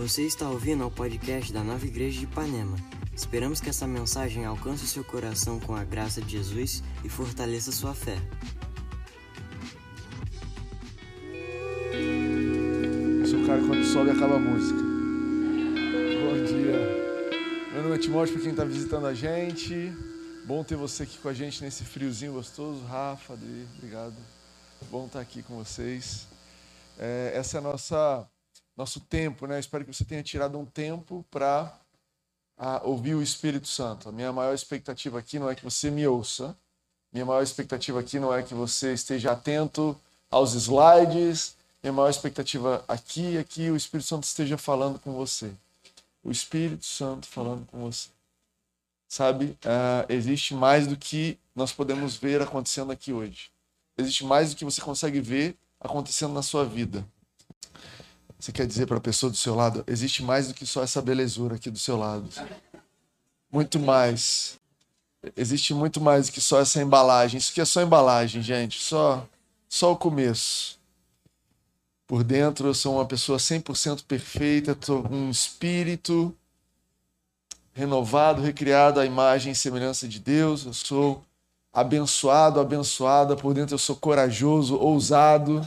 Você está ouvindo ao podcast da Nova Igreja de Ipanema. Esperamos que essa mensagem alcance o seu coração com a graça de Jesus e fortaleça sua fé. Eu sou o cara quando sobe acaba a música. Bom dia. Meu nome é Timóteo para quem está visitando a gente. Bom ter você aqui com a gente nesse friozinho gostoso. Rafa, Adri, obrigado. Bom estar aqui com vocês. É, essa é a nossa nosso tempo, né? Espero que você tenha tirado um tempo para ouvir o Espírito Santo. A minha maior expectativa aqui não é que você me ouça. Minha maior expectativa aqui não é que você esteja atento aos slides. Minha maior expectativa aqui é que o Espírito Santo esteja falando com você. O Espírito Santo falando com você. Sabe, uh, existe mais do que nós podemos ver acontecendo aqui hoje. Existe mais do que você consegue ver acontecendo na sua vida. Você quer dizer para a pessoa do seu lado, existe mais do que só essa belezura aqui do seu lado. Muito mais. Existe muito mais do que só essa embalagem. Isso aqui é só embalagem, gente. Só, só o começo. Por dentro eu sou uma pessoa 100% perfeita, estou um espírito renovado, recriado à imagem e semelhança de Deus. Eu sou abençoado, abençoada. Por dentro eu sou corajoso, ousado.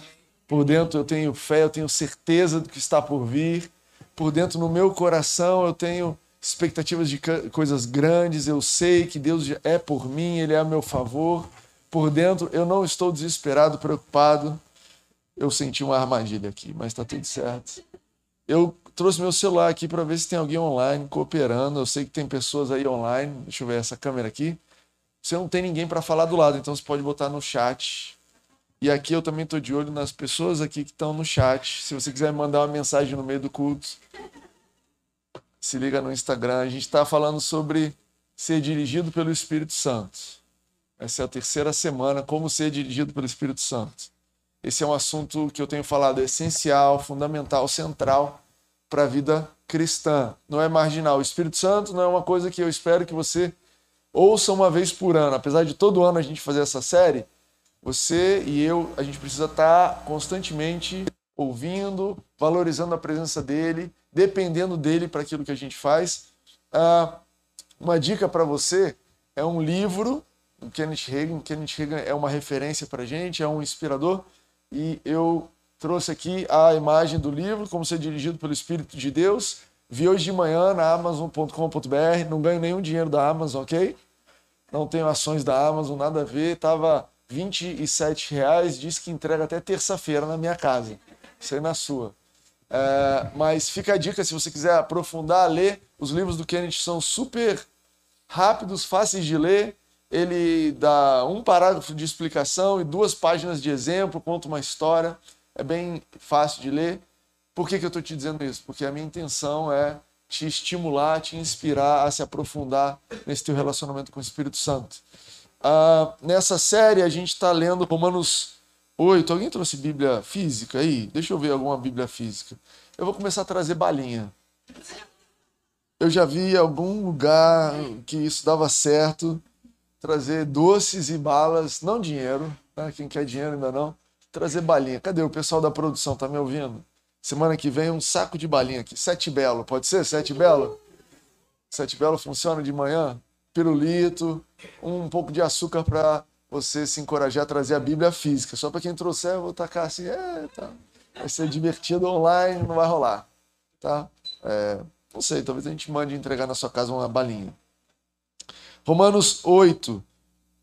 Por dentro eu tenho fé, eu tenho certeza do que está por vir. Por dentro, no meu coração, eu tenho expectativas de coisas grandes. Eu sei que Deus é por mim, Ele é a meu favor. Por dentro, eu não estou desesperado, preocupado. Eu senti uma armadilha aqui, mas está tudo certo. Eu trouxe meu celular aqui para ver se tem alguém online cooperando. Eu sei que tem pessoas aí online. Deixa eu ver essa câmera aqui. Você não tem ninguém para falar do lado, então você pode botar no chat e aqui eu também estou de olho nas pessoas aqui que estão no chat. Se você quiser mandar uma mensagem no meio do culto, se liga no Instagram. A gente está falando sobre ser dirigido pelo Espírito Santo. Essa é a terceira semana, como ser dirigido pelo Espírito Santo. Esse é um assunto que eu tenho falado essencial, fundamental, central para a vida cristã. Não é marginal. O Espírito Santo não é uma coisa que eu espero que você ouça uma vez por ano. Apesar de todo ano a gente fazer essa série, você e eu, a gente precisa estar constantemente ouvindo, valorizando a presença dele, dependendo dele para aquilo que a gente faz. Ah, uma dica para você é um livro do Kenneth Reagan. Kenneth Reagan é uma referência para a gente, é um inspirador. E eu trouxe aqui a imagem do livro, como ser dirigido pelo Espírito de Deus. Vi hoje de manhã na Amazon.com.br. Não ganho nenhum dinheiro da Amazon, ok? Não tenho ações da Amazon, nada a ver. Tava 27 reais, diz que entrega até terça-feira na minha casa. Isso aí na sua. É, mas fica a dica, se você quiser aprofundar, ler. Os livros do Kenneth são super rápidos, fáceis de ler. Ele dá um parágrafo de explicação e duas páginas de exemplo, conta uma história. É bem fácil de ler. Por que, que eu estou te dizendo isso? Porque a minha intenção é te estimular, te inspirar a se aprofundar nesse teu relacionamento com o Espírito Santo. Ah, nessa série a gente está lendo Romanos 8. Alguém trouxe Bíblia física aí? Deixa eu ver alguma Bíblia física. Eu vou começar a trazer balinha. Eu já vi algum lugar que isso dava certo, trazer doces e balas, não dinheiro, né? quem quer dinheiro ainda não, trazer balinha. Cadê o pessoal da produção? Tá me ouvindo? Semana que vem um saco de balinha aqui. Sete belo, pode ser? Sete belo? Sete belo funciona de manhã? Pirulito, um pouco de açúcar para você se encorajar a trazer a Bíblia física. Só para quem trouxer, eu vou tacar assim, é, tá. vai ser divertido online, não vai rolar. Tá? É, não sei, talvez a gente mande entregar na sua casa uma balinha. Romanos 8,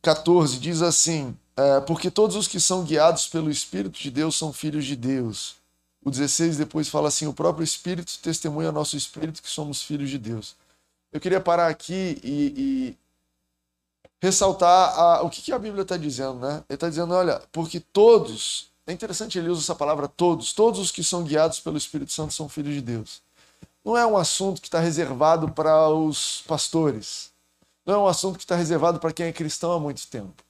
14 diz assim: é, Porque todos os que são guiados pelo Espírito de Deus são filhos de Deus. O 16 depois fala assim: O próprio Espírito testemunha ao nosso espírito que somos filhos de Deus eu queria parar aqui e, e ressaltar a, o que, que a Bíblia está dizendo, né? Ele está dizendo, olha, porque todos, é interessante ele usa essa palavra todos, todos os que são guiados pelo Espírito Santo são filhos de Deus. Não é um assunto que está reservado para os pastores. Não é um assunto que está reservado para quem é cristão há muito tempo.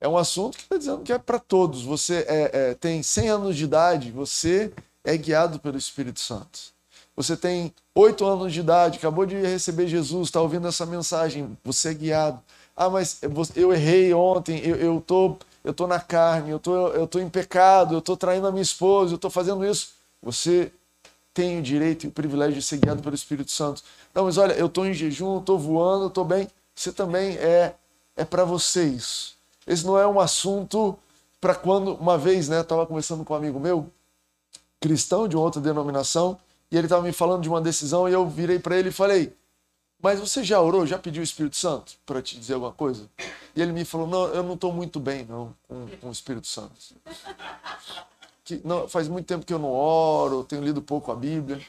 É um assunto que está dizendo que é para todos. Você é, é, tem 100 anos de idade, você é guiado pelo Espírito Santo. Você tem oito anos de idade, acabou de receber Jesus, está ouvindo essa mensagem, você é guiado. Ah, mas eu errei ontem, eu, eu, tô, eu tô na carne, eu tô, eu tô em pecado, eu tô traindo a minha esposa, eu tô fazendo isso. Você tem o direito e o privilégio de ser guiado pelo Espírito Santo. Não, mas olha, eu estou em jejum, estou voando, estou bem. Você também é é para vocês. Esse não é um assunto para quando uma vez, né, estava conversando com um amigo meu, cristão de outra denominação, e ele estava me falando de uma decisão e eu virei para ele e falei: "Mas você já orou, já pediu o Espírito Santo para te dizer alguma coisa?" E ele me falou: "Não, eu não estou muito bem não com, com o Espírito Santo." Que, não, faz muito tempo que eu não oro, tenho lido pouco a Bíblia.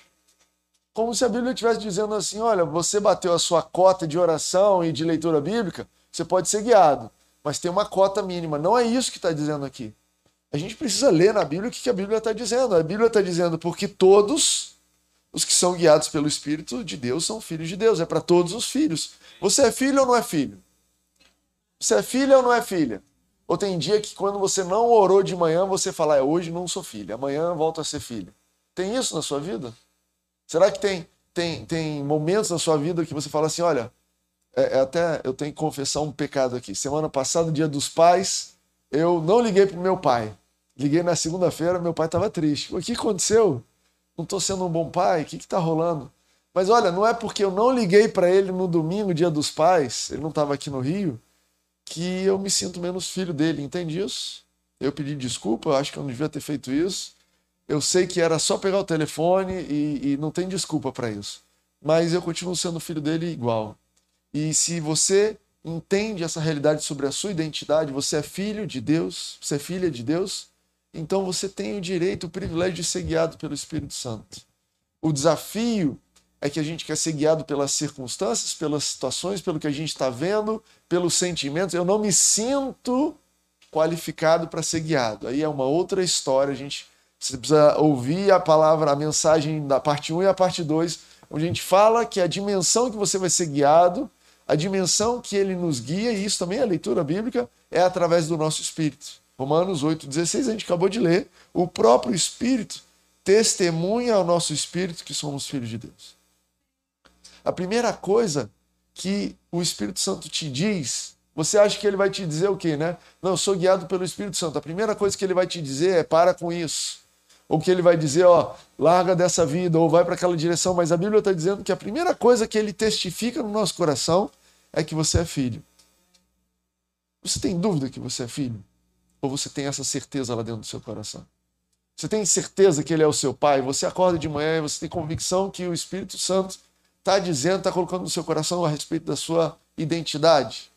Como se a Bíblia estivesse dizendo assim: olha, você bateu a sua cota de oração e de leitura bíblica, você pode ser guiado, mas tem uma cota mínima. Não é isso que está dizendo aqui. A gente precisa ler na Bíblia o que a Bíblia está dizendo. A Bíblia está dizendo porque todos os que são guiados pelo Espírito de Deus são filhos de Deus. É para todos os filhos. Você é filho ou não é filho? Você é filha ou não é filha? Ou tem dia que quando você não orou de manhã, você fala, é, hoje não sou filha, amanhã volto a ser filha. Tem isso na sua vida? Será que tem, tem, tem momentos na sua vida que você fala assim, olha, é, é até eu tenho que confessar um pecado aqui. Semana passada, dia dos pais, eu não liguei para meu pai. Liguei na segunda-feira, meu pai estava triste. O que aconteceu? Não estou sendo um bom pai? O que está rolando? Mas olha, não é porque eu não liguei para ele no domingo, dia dos pais, ele não estava aqui no Rio, que eu me sinto menos filho dele. Entende isso? Eu pedi desculpa, eu acho que eu não devia ter feito isso. Eu sei que era só pegar o telefone e, e não tem desculpa para isso. Mas eu continuo sendo filho dele igual. E se você entende essa realidade sobre a sua identidade, você é filho de Deus, você é filha de Deus, então você tem o direito, o privilégio de ser guiado pelo Espírito Santo. O desafio é que a gente quer ser guiado pelas circunstâncias, pelas situações, pelo que a gente está vendo, pelos sentimentos. Eu não me sinto qualificado para ser guiado. Aí é uma outra história. A gente precisa ouvir a palavra, a mensagem da parte 1 e a parte 2, onde a gente fala que a dimensão que você vai ser guiado a dimensão que ele nos guia, e isso também é a leitura bíblica, é através do nosso espírito. Romanos 8,16, a gente acabou de ler. O próprio Espírito testemunha ao nosso espírito que somos filhos de Deus. A primeira coisa que o Espírito Santo te diz, você acha que ele vai te dizer o quê, né? Não, eu sou guiado pelo Espírito Santo. A primeira coisa que ele vai te dizer é para com isso. Ou que ele vai dizer, ó, larga dessa vida, ou vai para aquela direção. Mas a Bíblia está dizendo que a primeira coisa que ele testifica no nosso coração é que você é filho. Você tem dúvida que você é filho? Ou você tem essa certeza lá dentro do seu coração? Você tem certeza que ele é o seu pai? Você acorda de manhã e você tem convicção que o Espírito Santo está dizendo, está colocando no seu coração a respeito da sua identidade?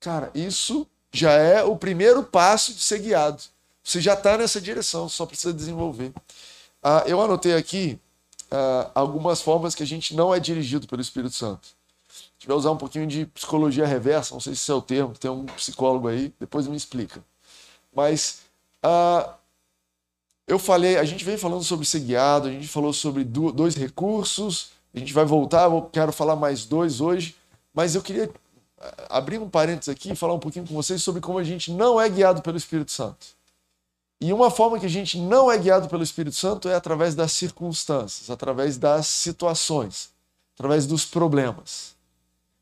Cara, isso já é o primeiro passo de ser guiado. Você já está nessa direção, só precisa desenvolver. Ah, eu anotei aqui ah, algumas formas que a gente não é dirigido pelo Espírito Santo gente vai usar um pouquinho de psicologia reversa, não sei se é o termo, tem um psicólogo aí, depois me explica. Mas uh, eu falei, a gente veio falando sobre ser guiado, a gente falou sobre dois recursos, a gente vai voltar, eu quero falar mais dois hoje, mas eu queria ah, abrir um parênteses aqui e falar um pouquinho com vocês sobre como a gente não é guiado pelo Espírito Santo. E uma forma que a gente não é guiado pelo Espírito Santo é através das circunstâncias, através das situações, através dos problemas.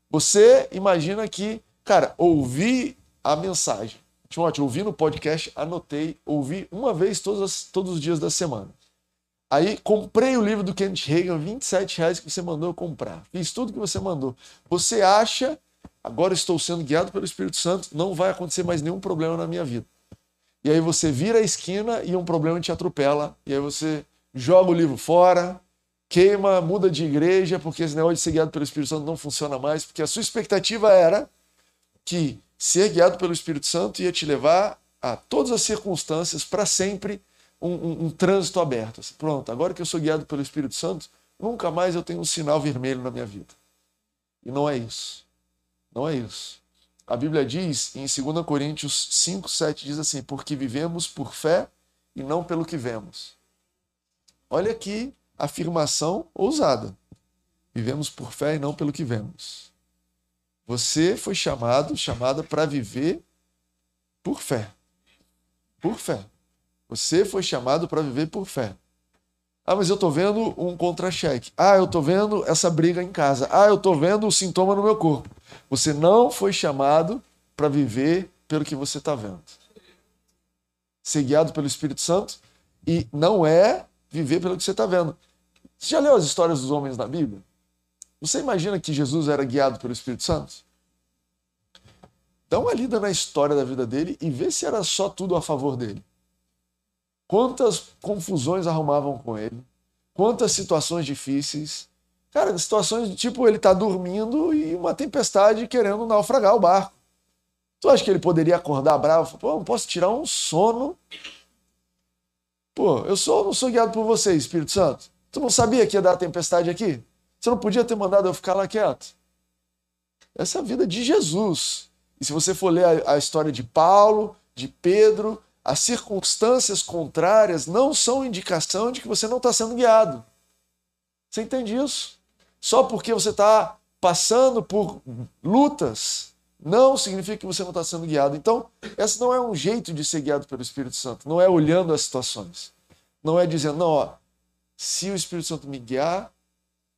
Você imagina que, cara, ouvi a mensagem. Timóteo, ouvi no podcast, anotei, ouvi uma vez todos, as, todos os dias da semana. Aí comprei o livro do Kenneth Reagan, 27 reais que você mandou eu comprar. Fiz tudo que você mandou. Você acha, agora estou sendo guiado pelo Espírito Santo, não vai acontecer mais nenhum problema na minha vida. E aí você vira a esquina e um problema te atropela. E aí você joga o livro fora, queima, muda de igreja, porque esse negócio de ser guiado pelo Espírito Santo não funciona mais, porque a sua expectativa era que ser guiado pelo Espírito Santo ia te levar a todas as circunstâncias para sempre um, um, um, trânsito aberto. Assim, pronto, agora que eu sou guiado pelo Espírito Santo, nunca mais eu tenho um sinal vermelho na minha vida. E não é isso. Não é isso. A Bíblia diz em 2 Coríntios 5, 7, diz assim: Porque vivemos por fé e não pelo que vemos. Olha aqui afirmação ousada. Vivemos por fé e não pelo que vemos. Você foi chamado, chamada para viver por fé. Por fé. Você foi chamado para viver por fé. Ah, mas eu estou vendo um contra-cheque. Ah, eu estou vendo essa briga em casa. Ah, eu estou vendo o sintoma no meu corpo. Você não foi chamado para viver pelo que você está vendo. Ser guiado pelo Espírito Santo e não é viver pelo que você está vendo. Você já leu as histórias dos homens na Bíblia? Você imagina que Jesus era guiado pelo Espírito Santo? Dá uma lida na história da vida dele e vê se era só tudo a favor dele. Quantas confusões arrumavam com ele, quantas situações difíceis. Cara, situações do tipo ele tá dormindo e uma tempestade querendo naufragar o barco. Tu acha que ele poderia acordar bravo? Pô, não posso tirar um sono. Pô, eu sou, não sou guiado por você, Espírito Santo. Tu não sabia que ia dar tempestade aqui? Você não podia ter mandado eu ficar lá quieto? Essa é a vida de Jesus. E se você for ler a, a história de Paulo, de Pedro, as circunstâncias contrárias não são indicação de que você não está sendo guiado. Você entende isso? Só porque você está passando por lutas, não significa que você não está sendo guiado. Então, esse não é um jeito de ser guiado pelo Espírito Santo. Não é olhando as situações. Não é dizendo, não, ó, se o Espírito Santo me guiar,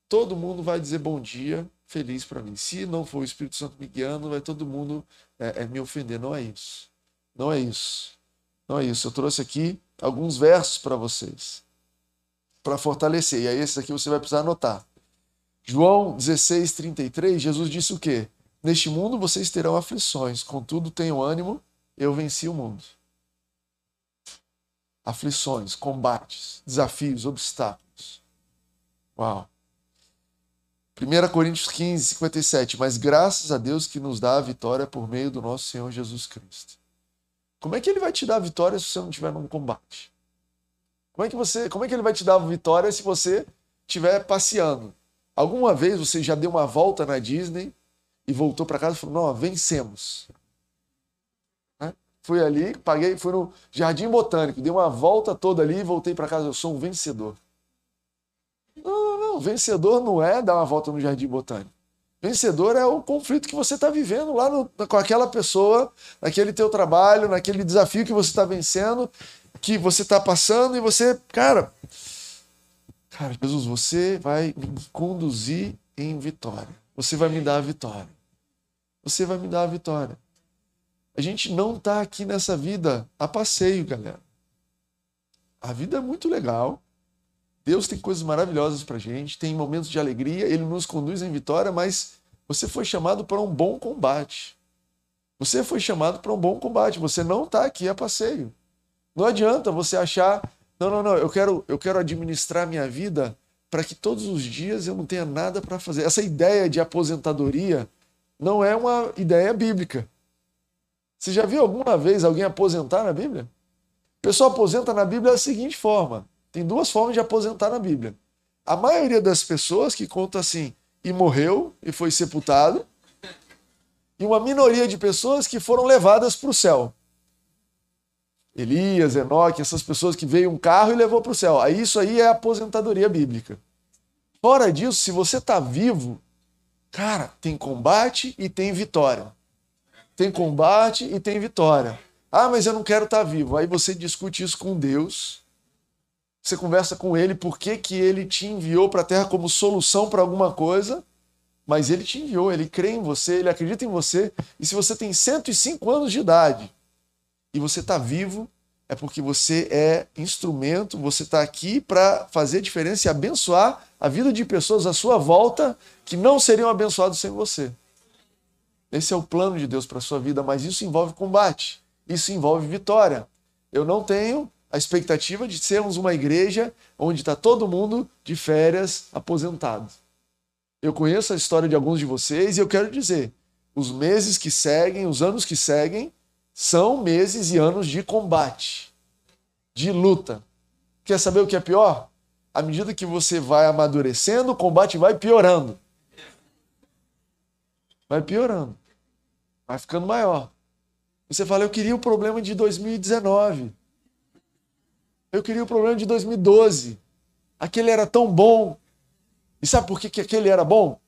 todo mundo vai dizer bom dia, feliz para mim. Se não for o Espírito Santo me guiando, vai todo mundo é, é, me ofender. Não é isso. Não é isso. Não é isso. Eu trouxe aqui alguns versos para vocês, para fortalecer. E aí, esse aqui você vai precisar anotar. João 16, 33, Jesus disse o quê? Neste mundo vocês terão aflições, contudo tenham ânimo, eu venci o mundo. Aflições, combates, desafios, obstáculos. Uau! 1 Coríntios 15, 57. Mas graças a Deus que nos dá a vitória por meio do nosso Senhor Jesus Cristo. Como é que ele vai te dar a vitória se você não estiver num combate? Como é que você, como é que ele vai te dar a vitória se você estiver passeando? Alguma vez você já deu uma volta na Disney e voltou para casa e falou: "Não, vencemos". Né? Fui ali, paguei, fui no Jardim Botânico, dei uma volta toda ali e voltei para casa, eu sou um vencedor. Vencedor não é dar uma volta no Jardim Botânico. Vencedor é o conflito que você está vivendo lá no, com aquela pessoa, naquele teu trabalho, naquele desafio que você está vencendo, que você está passando e você, cara, cara, Jesus, você vai me conduzir em vitória. Você vai me dar a vitória. Você vai me dar a vitória. A gente não está aqui nessa vida a passeio, galera. A vida é muito legal. Deus tem coisas maravilhosas para gente, tem momentos de alegria, Ele nos conduz em vitória, mas você foi chamado para um bom combate. Você foi chamado para um bom combate. Você não está aqui a passeio. Não adianta você achar, não, não, não, eu quero, eu quero administrar minha vida para que todos os dias eu não tenha nada para fazer. Essa ideia de aposentadoria não é uma ideia bíblica. Você já viu alguma vez alguém aposentar na Bíblia? O pessoal aposenta na Bíblia da seguinte forma: tem duas formas de aposentar na Bíblia. A maioria das pessoas que conta assim, e morreu e foi sepultado, e uma minoria de pessoas que foram levadas para o céu. Elias, Enoque, essas pessoas que veio um carro e levou para o céu. Aí isso aí é aposentadoria bíblica. Fora disso, se você está vivo, cara, tem combate e tem vitória. Tem combate e tem vitória. Ah, mas eu não quero estar tá vivo. Aí você discute isso com Deus você conversa com ele por que, ele te enviou para a Terra como solução para alguma coisa, mas ele te enviou, ele crê em você, ele acredita em você. E se você tem 105 anos de idade e você está vivo, é porque você é instrumento, você está aqui para fazer diferença e abençoar a vida de pessoas à sua volta que não seriam abençoados sem você. Esse é o plano de Deus para a sua vida, mas isso envolve combate, isso envolve vitória. Eu não tenho a expectativa de sermos uma igreja onde está todo mundo de férias aposentado. Eu conheço a história de alguns de vocês e eu quero dizer: os meses que seguem, os anos que seguem, são meses e anos de combate, de luta. Quer saber o que é pior? À medida que você vai amadurecendo, o combate vai piorando. Vai piorando. Vai ficando maior. Você fala, eu queria o problema de 2019. Eu queria o problema de 2012. Aquele era tão bom. E sabe por que, que aquele era bom?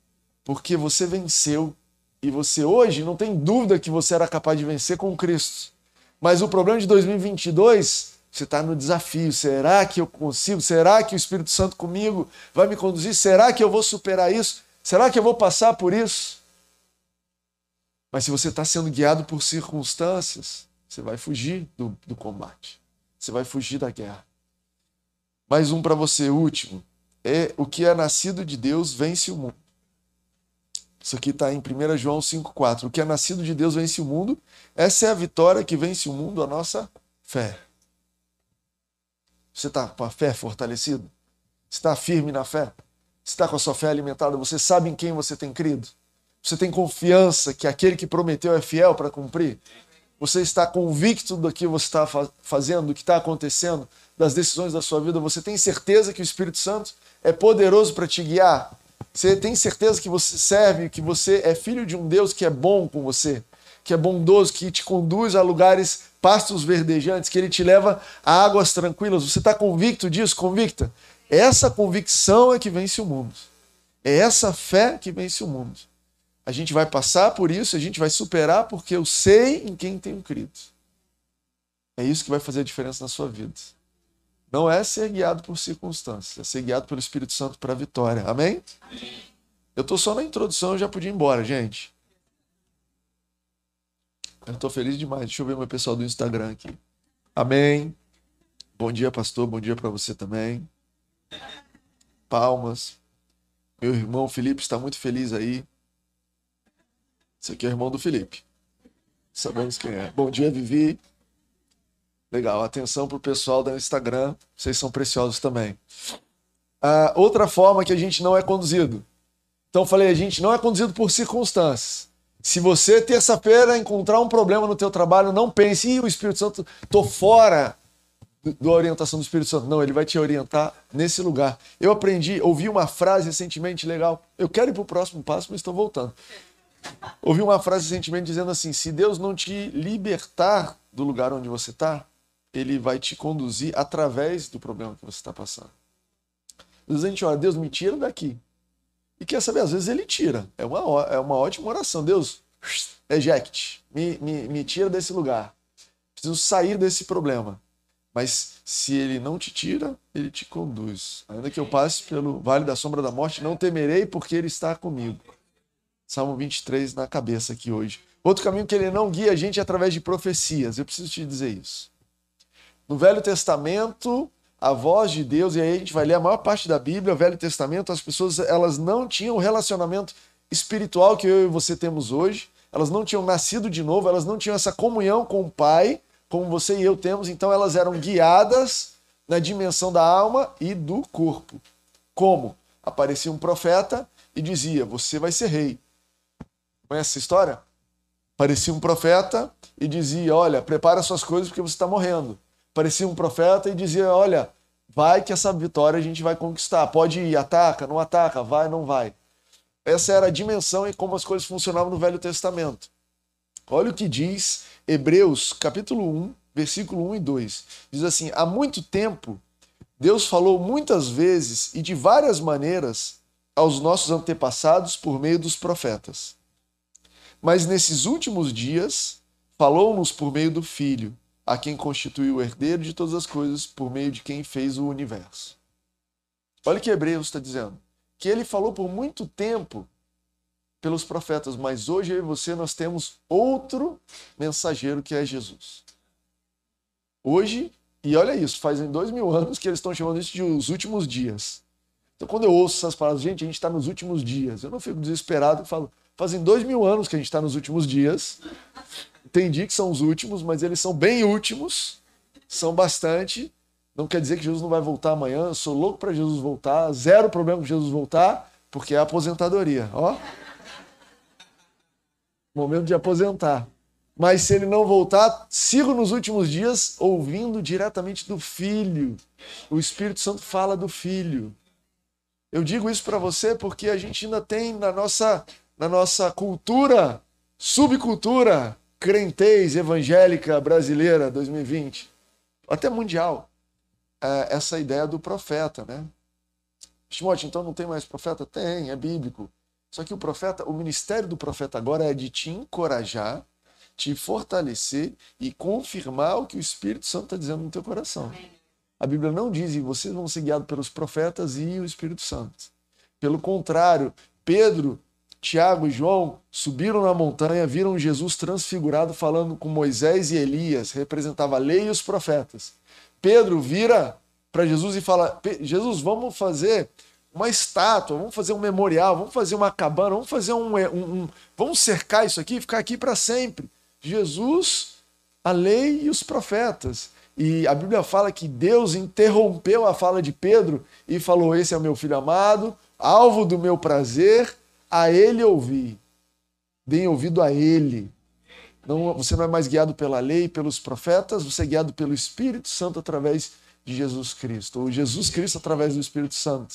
Porque você venceu. E você hoje não tem dúvida que você era capaz de vencer com Cristo. Mas o problema de 2022, você está no desafio. Será que eu consigo? Será que o Espírito Santo comigo vai me conduzir? Será que eu vou superar isso? Será que eu vou passar por isso? Mas se você está sendo guiado por circunstâncias, você vai fugir do, do combate. Você vai fugir da guerra. Mais um para você, último. é o que é nascido de Deus vence o mundo. Isso aqui está em 1 João 5,4. O que é nascido de Deus vence o mundo. Essa é a vitória que vence o mundo, a nossa fé. Você está com a fé fortalecida? Você está firme na fé? Você está com a sua fé alimentada? Você sabe em quem você tem crido? Você tem confiança que aquele que prometeu é fiel para cumprir? Você está convicto do que você está fazendo, do que está acontecendo, das decisões da sua vida? Você tem certeza que o Espírito Santo é poderoso para te guiar? Você tem certeza que você serve, que você é filho de um Deus que é bom com você, que é bondoso, que te conduz a lugares pastos verdejantes, que ele te leva a águas tranquilas. Você está convicto disso? Convicta? Essa convicção é que vence o mundo. É essa fé que vence o mundo. A gente vai passar por isso, a gente vai superar porque eu sei em quem tenho crido. É isso que vai fazer a diferença na sua vida. Não é ser guiado por circunstâncias, é ser guiado pelo Espírito Santo para a vitória. Amém? Amém. Eu estou só na introdução, eu já podia ir embora, gente. Eu estou feliz demais. Deixa eu ver meu pessoal do Instagram aqui. Amém. Bom dia, pastor. Bom dia para você também. Palmas. Meu irmão Felipe está muito feliz aí. Esse aqui é o irmão do Felipe. Sabemos quem é. Bom dia, Vivi. Legal, atenção para o pessoal do Instagram, vocês são preciosos também. Ah, outra forma que a gente não é conduzido. Então falei, a gente não é conduzido por circunstâncias. Se você terça-feira encontrar um problema no teu trabalho, não pense, Ih, o Espírito Santo, tô fora da orientação do Espírito Santo. Não, ele vai te orientar nesse lugar. Eu aprendi, ouvi uma frase recentemente legal. Eu quero ir para o próximo passo, mas estou voltando. Ouvi uma frase recentemente dizendo assim: se Deus não te libertar do lugar onde você está, ele vai te conduzir através do problema que você está passando. Às vezes a gente ora, Deus me tira daqui. E quer saber, às vezes ele tira. É uma, é uma ótima oração. Deus, eject, me, me, me tira desse lugar. Preciso sair desse problema. Mas se ele não te tira, ele te conduz. Ainda que eu passe pelo vale da sombra da morte, não temerei, porque ele está comigo. Salmo 23 na cabeça aqui hoje. Outro caminho que ele não guia a gente é através de profecias. Eu preciso te dizer isso. No Velho Testamento, a voz de Deus, e aí a gente vai ler a maior parte da Bíblia, o Velho Testamento, as pessoas elas não tinham o relacionamento espiritual que eu e você temos hoje, elas não tinham nascido de novo, elas não tinham essa comunhão com o Pai, como você e eu temos, então elas eram guiadas na dimensão da alma e do corpo. Como? Aparecia um profeta e dizia: Você vai ser rei. Conhece essa história? Aparecia um profeta e dizia: Olha, prepara suas coisas porque você está morrendo parecia um profeta e dizia: Olha, vai que essa vitória a gente vai conquistar. Pode ir, ataca, não ataca, vai, não vai. Essa era a dimensão e como as coisas funcionavam no Velho Testamento. Olha o que diz Hebreus, capítulo 1, versículo 1 e 2. Diz assim: Há muito tempo Deus falou muitas vezes e de várias maneiras aos nossos antepassados por meio dos profetas. Mas nesses últimos dias falou-nos por meio do Filho a quem constituiu o herdeiro de todas as coisas, por meio de quem fez o universo. Olha o que Hebreus está dizendo. Que ele falou por muito tempo pelos profetas, mas hoje eu e você nós temos outro mensageiro que é Jesus. Hoje, e olha isso, fazem dois mil anos que eles estão chamando isso de os últimos dias. Então, quando eu ouço essas palavras, gente, a gente está nos últimos dias. Eu não fico desesperado e falo, fazem dois mil anos que a gente está nos últimos dias entendi que são os últimos, mas eles são bem últimos, são bastante. Não quer dizer que Jesus não vai voltar amanhã. Eu sou louco para Jesus voltar, zero problema com Jesus voltar, porque é aposentadoria, ó. Momento de aposentar. Mas se ele não voltar, sigo nos últimos dias ouvindo diretamente do Filho. O Espírito Santo fala do Filho. Eu digo isso para você porque a gente ainda tem na nossa, na nossa cultura, subcultura, crentez evangélica brasileira 2020, até mundial, é essa ideia do profeta, né? Timóteo, então não tem mais profeta? Tem, é bíblico. Só que o profeta, o ministério do profeta agora é de te encorajar, te fortalecer e confirmar o que o Espírito Santo está dizendo no teu coração. A Bíblia não diz, e vocês vão ser guiados pelos profetas e o Espírito Santo. Pelo contrário, Pedro Tiago e João subiram na montanha, viram Jesus transfigurado falando com Moisés e Elias, representava a lei e os profetas. Pedro vira para Jesus e fala: Jesus, vamos fazer uma estátua, vamos fazer um memorial, vamos fazer uma cabana, vamos fazer um, um, um vamos cercar isso aqui e ficar aqui para sempre. Jesus, a lei e os profetas. E a Bíblia fala que Deus interrompeu a fala de Pedro e falou: Esse é o meu filho amado, alvo do meu prazer, a ele ouvi. Deem ouvido a ele. Não, você não é mais guiado pela lei, pelos profetas, você é guiado pelo Espírito Santo através de Jesus Cristo, ou Jesus Cristo através do Espírito Santo.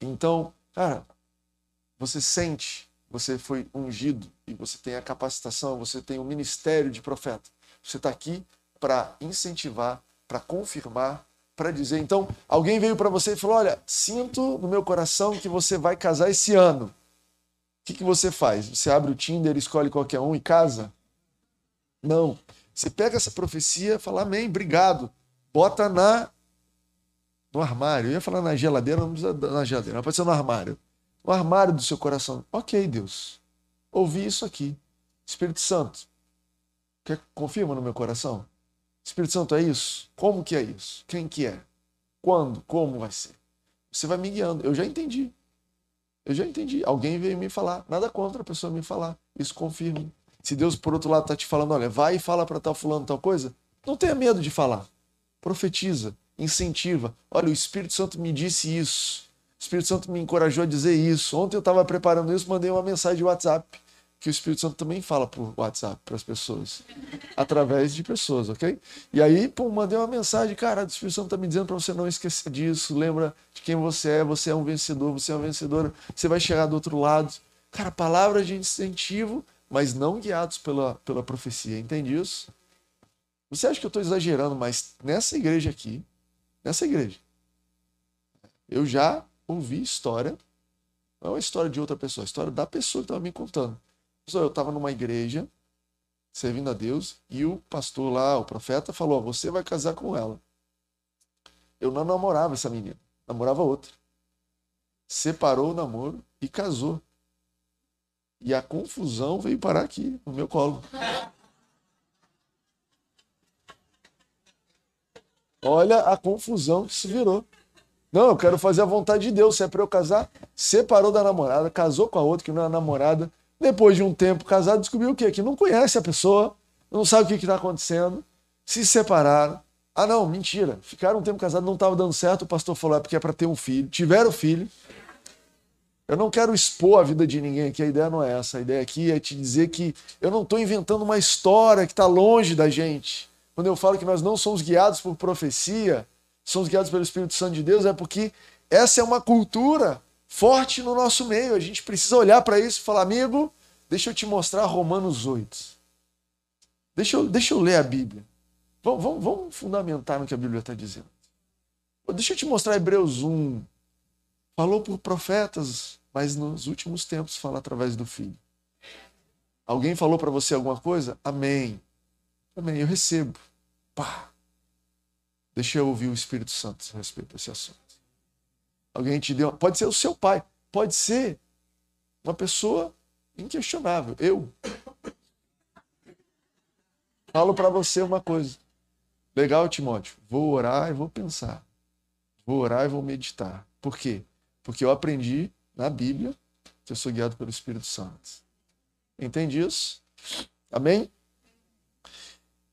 Então, cara, você sente, você foi ungido e você tem a capacitação, você tem o ministério de profeta. Você está aqui para incentivar, para confirmar, para dizer. Então, alguém veio para você e falou: Olha, sinto no meu coração que você vai casar esse ano. O que, que você faz? Você abre o Tinder, escolhe qualquer um e casa? Não. Você pega essa profecia, fala amém, obrigado. Bota na no armário. Eu ia falar na geladeira, não precisa na geladeira, pode ser no armário. No armário do seu coração. Ok, Deus. Ouvi isso aqui. Espírito Santo. Quer confirma no meu coração? Espírito Santo, é isso? Como que é isso? Quem que é? Quando? Como vai ser? Você vai me guiando. Eu já entendi. Eu já entendi. Alguém veio me falar. Nada contra a pessoa me falar. Isso confirma. Se Deus, por outro lado, está te falando, olha, vai e fala para tal fulano tal coisa, não tenha medo de falar. Profetiza, incentiva. Olha, o Espírito Santo me disse isso. O Espírito Santo me encorajou a dizer isso. Ontem eu estava preparando isso, mandei uma mensagem de WhatsApp que o Espírito Santo também fala por WhatsApp para as pessoas, através de pessoas, ok? E aí, pô, mandei uma mensagem, cara, o Espírito Santo está me dizendo para você não esquecer disso, lembra de quem você é, você é um vencedor, você é uma vencedora, você vai chegar do outro lado. Cara, palavras de incentivo, mas não guiados pela, pela profecia, entende isso? Você acha que eu estou exagerando, mas nessa igreja aqui, nessa igreja, eu já ouvi história, não é uma história de outra pessoa, é a história da pessoa que estava me contando eu estava numa igreja, servindo a Deus, e o pastor lá, o profeta, falou: Você vai casar com ela. Eu não namorava essa menina, namorava outra. Separou o namoro e casou. E a confusão veio parar aqui, no meu colo. Olha a confusão que se virou. Não, eu quero fazer a vontade de Deus. Se é para eu casar, separou da namorada, casou com a outra que não é namorada, depois de um tempo casado, descobriu o quê? Que não conhece a pessoa, não sabe o que está acontecendo, se separaram. Ah, não, mentira. Ficaram um tempo casados, não estava dando certo. O pastor falou: é porque é para ter um filho. Tiveram filho. Eu não quero expor a vida de ninguém aqui, a ideia não é essa. A ideia aqui é te dizer que eu não estou inventando uma história que está longe da gente. Quando eu falo que nós não somos guiados por profecia, somos guiados pelo Espírito Santo de Deus, é porque essa é uma cultura forte no nosso meio. A gente precisa olhar para isso e falar, amigo, deixa eu te mostrar Romanos 8. Deixa eu, deixa eu ler a Bíblia. Vamos, vamos, vamos fundamentar no que a Bíblia está dizendo. Deixa eu te mostrar Hebreus 1. Falou por profetas, mas nos últimos tempos fala através do Filho. Alguém falou para você alguma coisa? Amém. Amém, eu recebo. Pá. Deixa eu ouvir o Espírito Santo a respeito desse assunto. Alguém te deu. Pode ser o seu pai, pode ser uma pessoa inquestionável. Eu. Falo para você uma coisa. Legal, Timóteo. Vou orar e vou pensar. Vou orar e vou meditar. Por quê? Porque eu aprendi na Bíblia que eu sou guiado pelo Espírito Santo. Entende isso? Amém?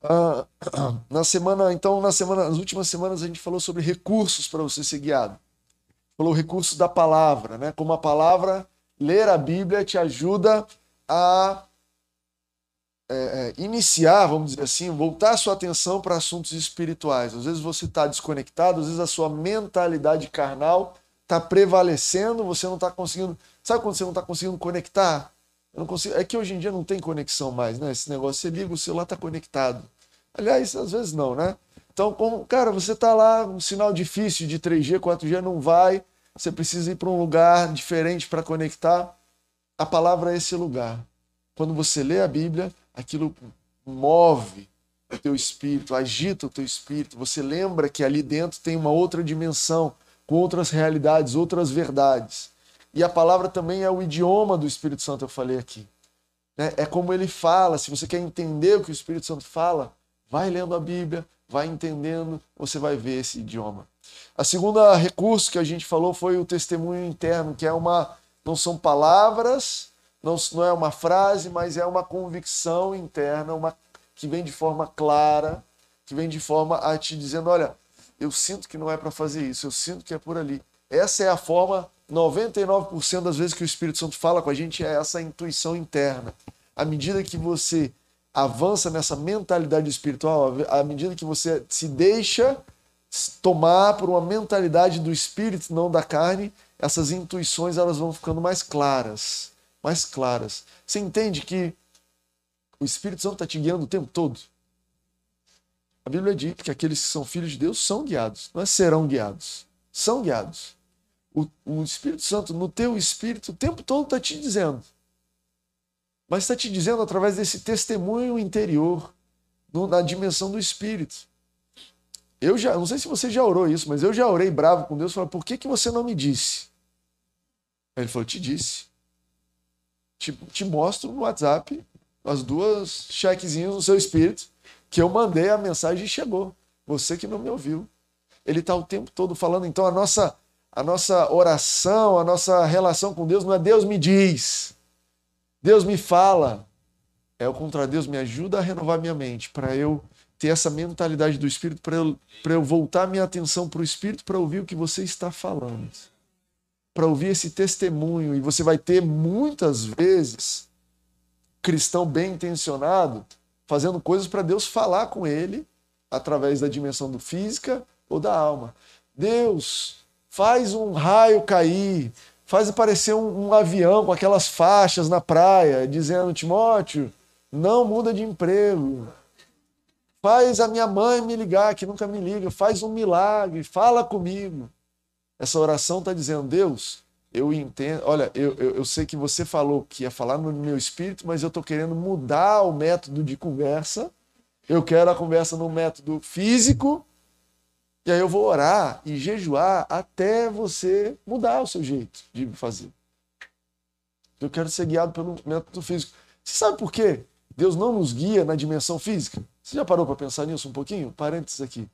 Ah, na semana, então, na semana, nas últimas semanas a gente falou sobre recursos para você ser guiado pelo recurso da palavra, né? Como a palavra, ler a Bíblia te ajuda a é, é, iniciar, vamos dizer assim, voltar a sua atenção para assuntos espirituais. Às vezes você está desconectado, às vezes a sua mentalidade carnal está prevalecendo, você não está conseguindo. Sabe quando você não está conseguindo conectar? Eu não consigo... É que hoje em dia não tem conexão mais, né? Esse negócio, você liga, o celular está conectado. Aliás, às vezes não, né? Então, como, cara, você está lá, um sinal difícil de 3G, 4G não vai, você precisa ir para um lugar diferente para conectar. A palavra é esse lugar. Quando você lê a Bíblia, aquilo move o teu espírito, agita o teu espírito. Você lembra que ali dentro tem uma outra dimensão, com outras realidades, outras verdades. E a palavra também é o idioma do Espírito Santo, eu falei aqui. Né? É como ele fala. Se você quer entender o que o Espírito Santo fala, vai lendo a Bíblia, vai entendendo, você vai ver esse idioma. A segunda recurso que a gente falou foi o testemunho interno, que é uma não são palavras, não, não é uma frase, mas é uma convicção interna, uma que vem de forma clara, que vem de forma a te dizendo, olha, eu sinto que não é para fazer isso, eu sinto que é por ali. Essa é a forma 99% das vezes que o Espírito Santo fala com a gente é essa intuição interna. À medida que você avança nessa mentalidade espiritual, à medida que você se deixa tomar por uma mentalidade do espírito, não da carne, essas intuições elas vão ficando mais claras, mais claras. Você entende que o Espírito Santo está te guiando o tempo todo? A Bíblia diz que aqueles que são filhos de Deus são guiados, não é serão guiados, são guiados. O, o Espírito Santo, no teu espírito, o tempo todo está te dizendo. Mas está te dizendo através desse testemunho interior, no, na dimensão do espírito. Eu já, não sei se você já orou isso, mas eu já orei bravo com Deus, falei, por que, que você não me disse? Aí ele falou, te disse. Te, te mostro no WhatsApp as duas chequezinhas no seu espírito, que eu mandei a mensagem e chegou. Você que não me ouviu. Ele está o tempo todo falando, então a nossa, a nossa oração, a nossa relação com Deus não é Deus me diz, Deus me fala. É o contrário, Deus me ajuda a renovar minha mente para eu ter essa mentalidade do Espírito para eu, eu voltar minha atenção para o Espírito para ouvir o que você está falando. Para ouvir esse testemunho. E você vai ter muitas vezes cristão bem intencionado fazendo coisas para Deus falar com ele através da dimensão do física ou da alma. Deus, faz um raio cair, faz aparecer um, um avião com aquelas faixas na praia, dizendo: Timóteo, não muda de emprego Faz a minha mãe me ligar, que nunca me liga. Faz um milagre, fala comigo. Essa oração está dizendo, Deus, eu entendo. Olha, eu, eu, eu, sei que você falou que ia falar no meu espírito, mas eu estou querendo mudar o método de conversa. Eu quero a conversa no método físico. E aí eu vou orar e jejuar até você mudar o seu jeito de fazer. Eu quero ser guiado pelo método físico. Você sabe por quê? Deus não nos guia na dimensão física? Você já parou para pensar nisso um pouquinho? Parênteses aqui.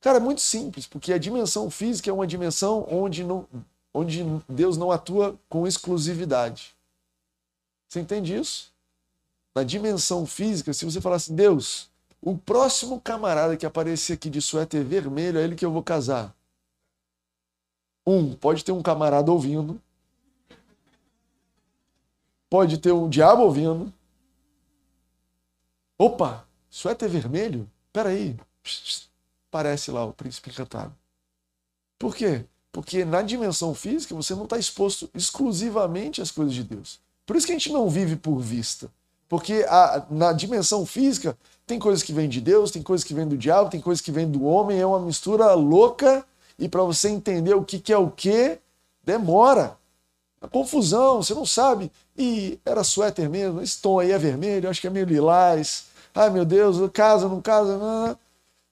Cara, é muito simples, porque a dimensão física é uma dimensão onde, não, onde Deus não atua com exclusividade. Você entende isso? Na dimensão física, se você falar assim, Deus, o próximo camarada que aparecer aqui de suéter vermelho é ele que eu vou casar. Um, pode ter um camarada ouvindo. Pode ter um diabo ouvindo. Opa, Suéter vermelho? Peraí. Parece lá o príncipe encantado. Por quê? Porque na dimensão física você não está exposto exclusivamente às coisas de Deus. Por isso que a gente não vive por vista. Porque a, na dimensão física tem coisas que vêm de Deus, tem coisas que vêm do diabo, tem coisas que vêm do homem, é uma mistura louca. E para você entender o que, que é o que, demora. A confusão, você não sabe. E era suéter mesmo, esse tom aí é vermelho, acho que é meio lilás. Ai meu Deus, casa, não casa, não.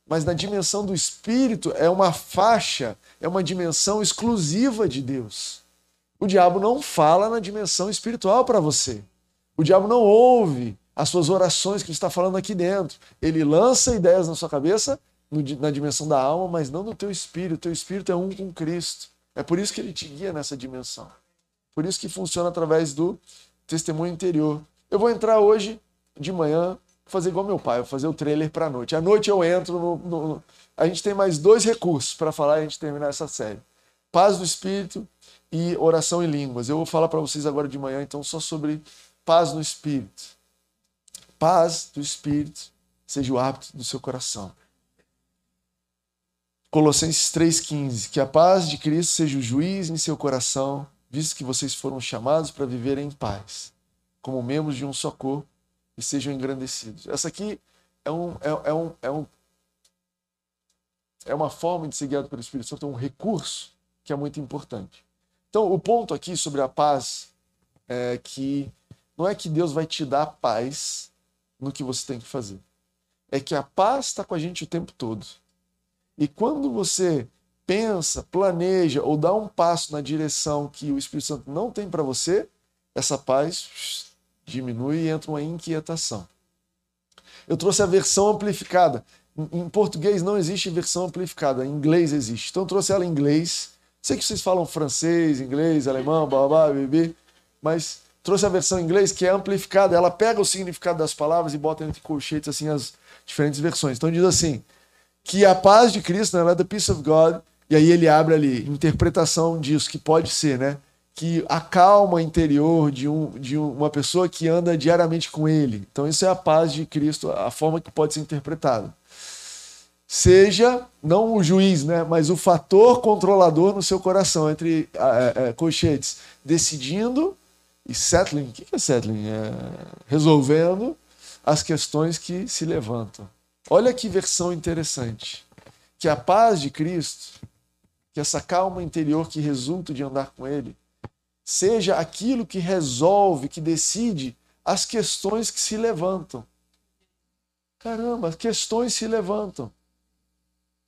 Mas na dimensão do espírito é uma faixa, é uma dimensão exclusiva de Deus. O diabo não fala na dimensão espiritual para você. O diabo não ouve as suas orações que ele está falando aqui dentro. Ele lança ideias na sua cabeça na dimensão da alma, mas não no teu espírito. O teu espírito é um com Cristo. É por isso que ele te guia nessa dimensão. Por isso que funciona através do testemunho interior. Eu vou entrar hoje de manhã fazer igual meu pai, vou fazer o trailer para noite. À noite eu entro no, no, A gente tem mais dois recursos para falar e a gente terminar essa série: paz do espírito e oração em línguas. Eu vou falar para vocês agora de manhã, então, só sobre paz no espírito. Paz do espírito seja o hábito do seu coração. Colossenses 3,15: Que a paz de Cristo seja o juiz em seu coração, visto que vocês foram chamados para viver em paz, como membros de um só corpo e sejam engrandecidos. Essa aqui é, um, é, é, um, é, um, é uma forma de ser guiado pelo Espírito Santo, é um recurso que é muito importante. Então, o ponto aqui sobre a paz é que não é que Deus vai te dar paz no que você tem que fazer. É que a paz está com a gente o tempo todo. E quando você pensa, planeja ou dá um passo na direção que o Espírito Santo não tem para você, essa paz diminui e entra uma inquietação. Eu trouxe a versão amplificada. Em português não existe versão amplificada, em inglês existe. Então eu trouxe ela em inglês. Sei que vocês falam francês, inglês, alemão, babá, bebê, mas trouxe a versão em inglês que é amplificada. Ela pega o significado das palavras e bota entre colchetes assim as diferentes versões. Então diz assim: que a paz de Cristo, né, ela é the peace of God, e aí ele abre ali interpretação disso que pode ser, né? Que a calma interior de, um, de uma pessoa que anda diariamente com ele. Então isso é a paz de Cristo, a forma que pode ser interpretada seja não o juiz, né, mas o fator controlador no seu coração, entre é, é, colchetes, decidindo e settling. O que é settling? É resolvendo as questões que se levantam. Olha que versão interessante. Que a paz de Cristo, que essa calma interior que resulta de andar com Ele, seja aquilo que resolve, que decide as questões que se levantam. Caramba, as questões se levantam.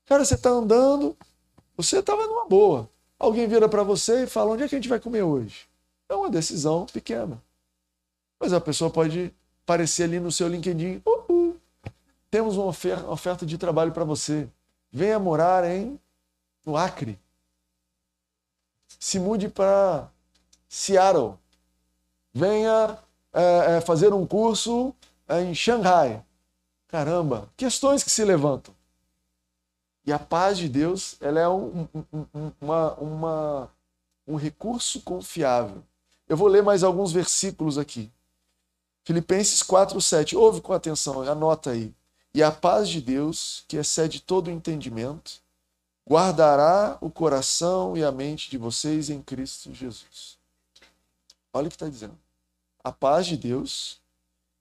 Cara, você está andando, você estava numa boa. Alguém vira para você e fala: onde é que a gente vai comer hoje? É uma decisão pequena. Mas a pessoa pode aparecer ali no seu LinkedIn: uh, uh, temos uma oferta de trabalho para você. Venha morar em no Acre. Se mude para Seattle. Venha é, é, fazer um curso em Xangai. Caramba, questões que se levantam. E a paz de Deus ela é um, um, uma, uma, um recurso confiável. Eu vou ler mais alguns versículos aqui. Filipenses 4, 7. Ouve com atenção, anota aí. E a paz de Deus, que excede todo entendimento, guardará o coração e a mente de vocês em Cristo Jesus. Olha o que está dizendo. A paz de Deus,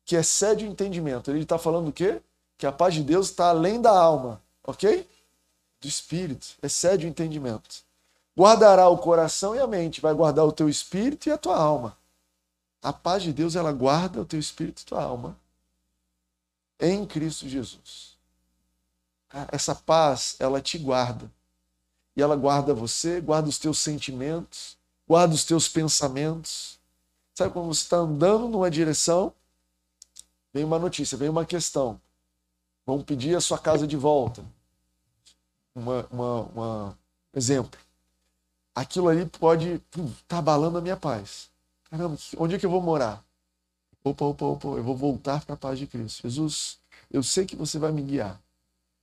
que excede o entendimento. Ele está falando o quê? Que a paz de Deus está além da alma, ok? do espírito, excede o entendimento. Guardará o coração e a mente, vai guardar o teu espírito e a tua alma. A paz de Deus, ela guarda o teu espírito e tua alma em Cristo Jesus. Essa paz, ela te guarda. E ela guarda você, guarda os teus sentimentos, guarda os teus pensamentos. Sabe quando você está andando numa direção, vem uma notícia, vem uma questão. Vão pedir a sua casa de volta uma, uma, uma exemplo. Aquilo ali pode estar tá abalando a minha paz. Caramba, onde é que eu vou morar? Opa, opa, opa, eu vou voltar para a paz de Cristo. Jesus, eu sei que você vai me guiar.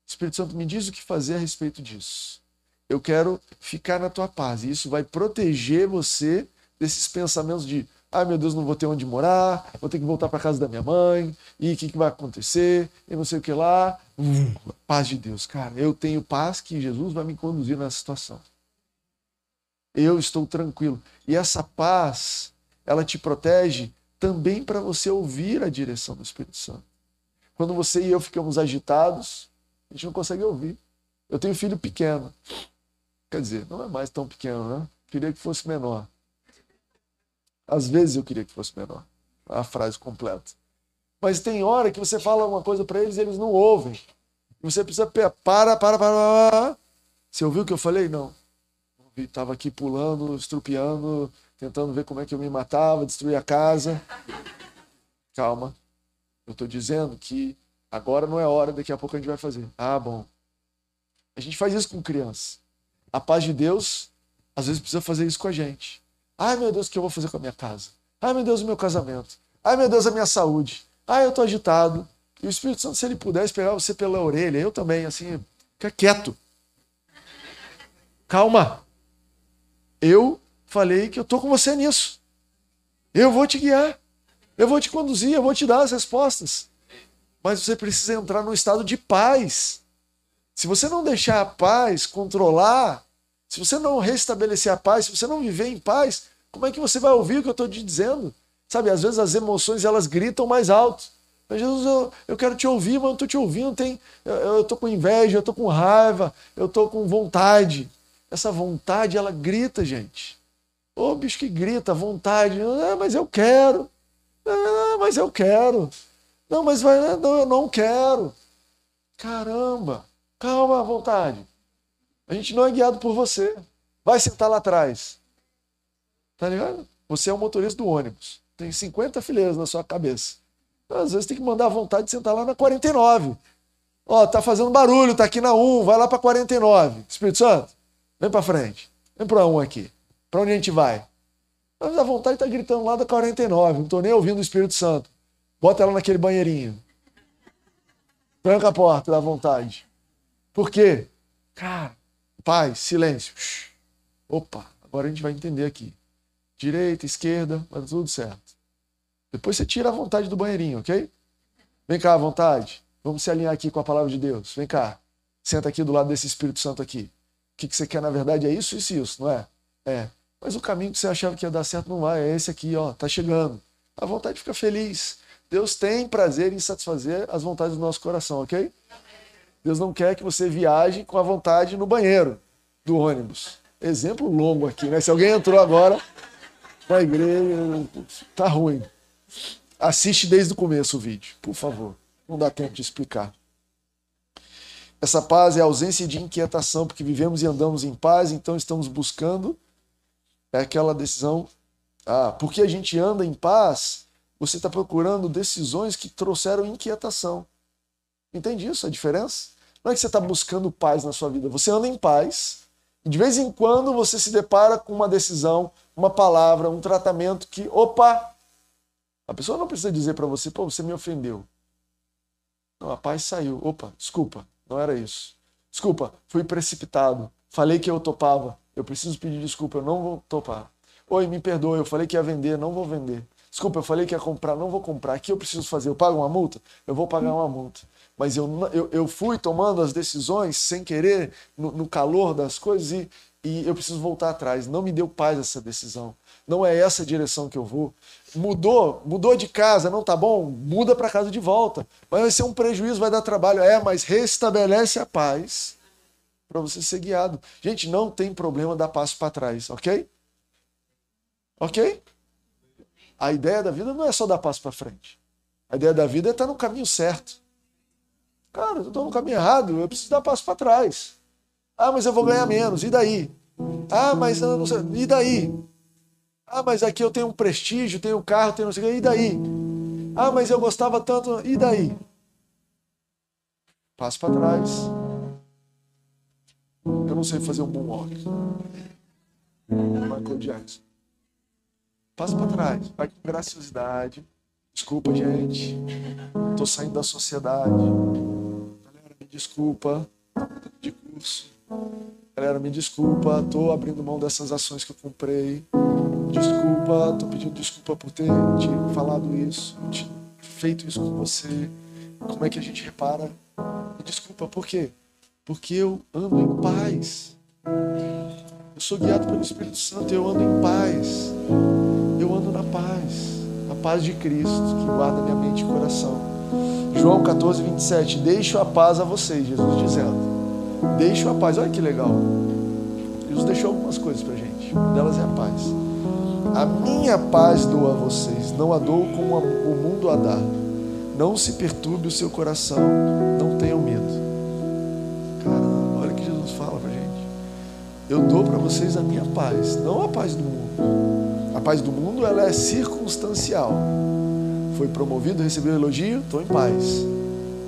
Espírito Santo, me diz o que fazer a respeito disso. Eu quero ficar na tua paz. E isso vai proteger você desses pensamentos de ai meu Deus, não vou ter onde morar, vou ter que voltar para casa da minha mãe, e o que, que vai acontecer, e não sei o que lá. Paz de Deus, cara, eu tenho paz que Jesus vai me conduzir nessa situação. Eu estou tranquilo. E essa paz, ela te protege também para você ouvir a direção do Espírito Santo. Quando você e eu ficamos agitados, a gente não consegue ouvir. Eu tenho filho pequeno. Quer dizer, não é mais tão pequeno, né? Queria que fosse menor. Às vezes eu queria que fosse menor, a frase completa. Mas tem hora que você fala uma coisa para eles e eles não ouvem. Você precisa para, para, para, para. Você ouviu o que eu falei? Não. Estava aqui pulando, estrupiando, tentando ver como é que eu me matava, destruir a casa. Calma. Eu estou dizendo que agora não é hora, daqui a pouco a gente vai fazer. Ah, bom. A gente faz isso com criança. A paz de Deus, às vezes, precisa fazer isso com a gente. Ai, meu Deus, o que eu vou fazer com a minha casa? Ai, meu Deus, o meu casamento. Ai, meu Deus, a minha saúde. Ai, eu estou agitado. E o Espírito Santo, se ele pudesse pegar você pela orelha, eu também, assim, fica quieto. Calma. Eu falei que eu estou com você nisso. Eu vou te guiar. Eu vou te conduzir, eu vou te dar as respostas. Mas você precisa entrar num estado de paz. Se você não deixar a paz controlar se você não restabelecer a paz, se você não viver em paz, como é que você vai ouvir o que eu estou te dizendo? Sabe, às vezes as emoções elas gritam mais alto. Mas Jesus, eu, eu quero te ouvir, mas eu não estou te ouvindo. Tem, eu estou com inveja, eu estou com raiva, eu estou com vontade. Essa vontade, ela grita, gente. Ô bicho que grita, vontade. Ah, mas eu quero. Ah, mas eu quero. Não, mas vai, não, eu não quero. Caramba, calma, vontade. A gente não é guiado por você. Vai sentar lá atrás. Tá ligado? Você é o motorista do ônibus. Tem 50 fileiras na sua cabeça. Então, às vezes tem que mandar a vontade de sentar lá na 49. Ó, tá fazendo barulho, tá aqui na 1, vai lá para 49. Espírito Santo, vem para frente. Vem para 1 aqui. Para onde a gente vai? Mas a vontade tá gritando lá da 49, não tô nem ouvindo o Espírito Santo. Bota ela naquele banheirinho. Tranca a porta da vontade. Por quê? Cara, pai, silêncio. Opa, agora a gente vai entender aqui. Direita, esquerda, mas tudo certo. Depois você tira a vontade do banheirinho, ok? Vem cá, à vontade. Vamos se alinhar aqui com a palavra de Deus. Vem cá. Senta aqui do lado desse Espírito Santo aqui. O que, que você quer, na verdade, é isso, isso e isso, não é? É. Mas o caminho que você achava que ia dar certo não vai. É esse aqui, ó. Tá chegando. A vontade fica feliz. Deus tem prazer em satisfazer as vontades do nosso coração, ok? Deus não quer que você viaje com a vontade no banheiro do ônibus. Exemplo longo aqui, né? Se alguém entrou agora na igreja, tá ruim. Assiste desde o começo o vídeo, por favor. Não dá tempo de explicar. Essa paz é a ausência de inquietação, porque vivemos e andamos em paz, então estamos buscando é aquela decisão. Ah, porque a gente anda em paz, você está procurando decisões que trouxeram inquietação. Entende isso, a diferença? Não é que você está buscando paz na sua vida, você anda em paz, e de vez em quando você se depara com uma decisão, uma palavra, um tratamento que, opa, a pessoa não precisa dizer para você, pô, você me ofendeu. Não, a paz saiu. Opa, desculpa, não era isso. Desculpa, fui precipitado. Falei que eu topava. Eu preciso pedir desculpa, eu não vou topar. Oi, me perdoe, eu falei que ia vender, não vou vender. Desculpa, eu falei que ia comprar, não vou comprar. O que eu preciso fazer? Eu pago uma multa? Eu vou pagar uma multa. Mas eu, eu, eu fui tomando as decisões sem querer, no, no calor das coisas, e, e eu preciso voltar atrás. Não me deu paz essa decisão. Não é essa a direção que eu vou. Mudou, mudou de casa, não tá bom? Muda para casa de volta. Vai ser um prejuízo, vai dar trabalho. É, mas restabelece a paz para você ser guiado. Gente, não tem problema dar passo para trás, ok? Ok? A ideia da vida não é só dar passo para frente. A ideia da vida é estar no caminho certo. Cara, eu estou no caminho errado, eu preciso dar passo para trás. Ah, mas eu vou ganhar menos, e daí? Ah, mas eu não sei, e daí? Ah, mas aqui eu tenho um prestígio, tenho um carro, tenho não sei o que, e daí? Ah, mas eu gostava tanto, e daí? Passo para trás. Eu não sei fazer um moonwalk. Michael Jackson. Passa para trás, vai com graciosidade. Desculpa, gente. Tô saindo da sociedade. Me desculpa. De curso. Galera, me desculpa. Tô abrindo mão dessas ações que eu comprei. Desculpa, tô pedindo desculpa por ter te falado isso, te feito isso com você. Como é que a gente repara? Me desculpa, por quê? Porque eu ando em paz. Eu sou guiado pelo Espírito Santo, eu ando em paz. Eu ando na paz. A paz de Cristo que guarda minha mente e coração. João 14, 27. Deixo a paz a vocês, Jesus dizendo. Deixo a paz. Olha que legal. Jesus deixou algumas coisas pra gente. Uma delas é a paz. A minha paz dou a vocês, não a dou como o mundo a dá. Não se perturbe o seu coração, não tenham medo. Eu dou para vocês a minha paz, não a paz do mundo. A paz do mundo ela é circunstancial. Foi promovido, recebeu elogio, estou em paz.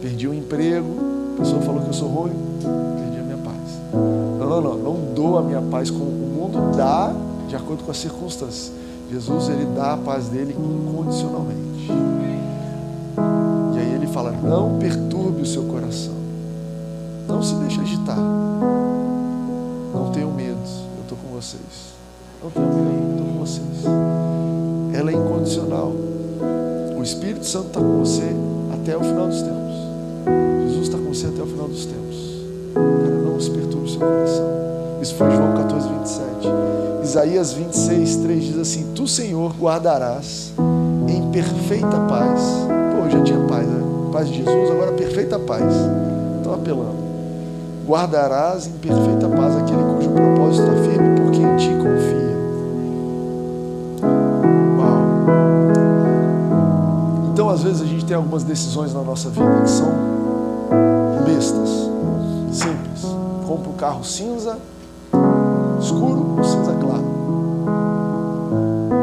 Perdi o um emprego, a pessoa falou que eu sou ruim, perdi a minha paz. Não, não, não, não dou a minha paz como o mundo dá de acordo com as circunstâncias. Jesus ele dá a paz dele incondicionalmente. E aí ele fala: não perturbe o seu coração, não se deixe agitar. Não tenham medo, eu estou com vocês. Não tenham medo, eu estou com vocês. Ela é incondicional. Espírito Santo está com você até o final dos tempos. Jesus está com você até o final dos tempos. Cara, não se perturbe o seu coração. Isso foi João 14, 27. Isaías 26, 3 diz assim: Tu, Senhor, guardarás em perfeita paz. Pô, já tinha paz, né? Paz de Jesus, agora perfeita paz. Estão apelando guardarás em perfeita paz aquele cujo propósito está firme, porque em ti confia. Então, às vezes, a gente tem algumas decisões na nossa vida que são bestas, simples. Compra o um carro cinza escuro ou cinza claro.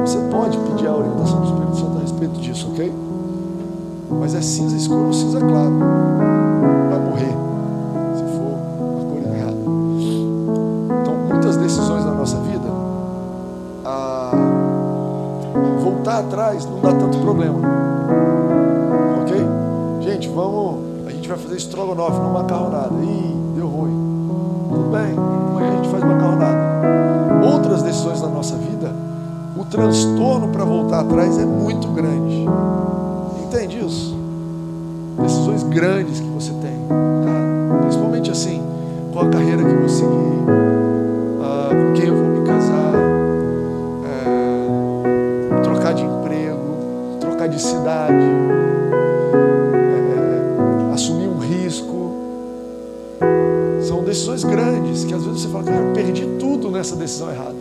Você pode pedir a orientação do Espírito Santo a respeito disso, ok? Mas é cinza escuro ou cinza claro. Vai morrer se for a cor errada. Então, muitas decisões na nossa vida, ah, voltar atrás não dá tanto problema. Gente, vamos. A gente vai fazer estrogonofe, não macarronada. Ih, deu ruim. Tudo bem, amanhã a gente faz macarronada. Outras decisões na nossa vida, o transtorno para voltar atrás é muito grande. Entende isso? Decisões grandes que você tem. Cara, principalmente assim, qual a carreira que eu vou seguir, ah, com quem eu vou me casar, é, trocar de emprego, trocar de cidade, você fala, cara, perdi tudo nessa decisão errada.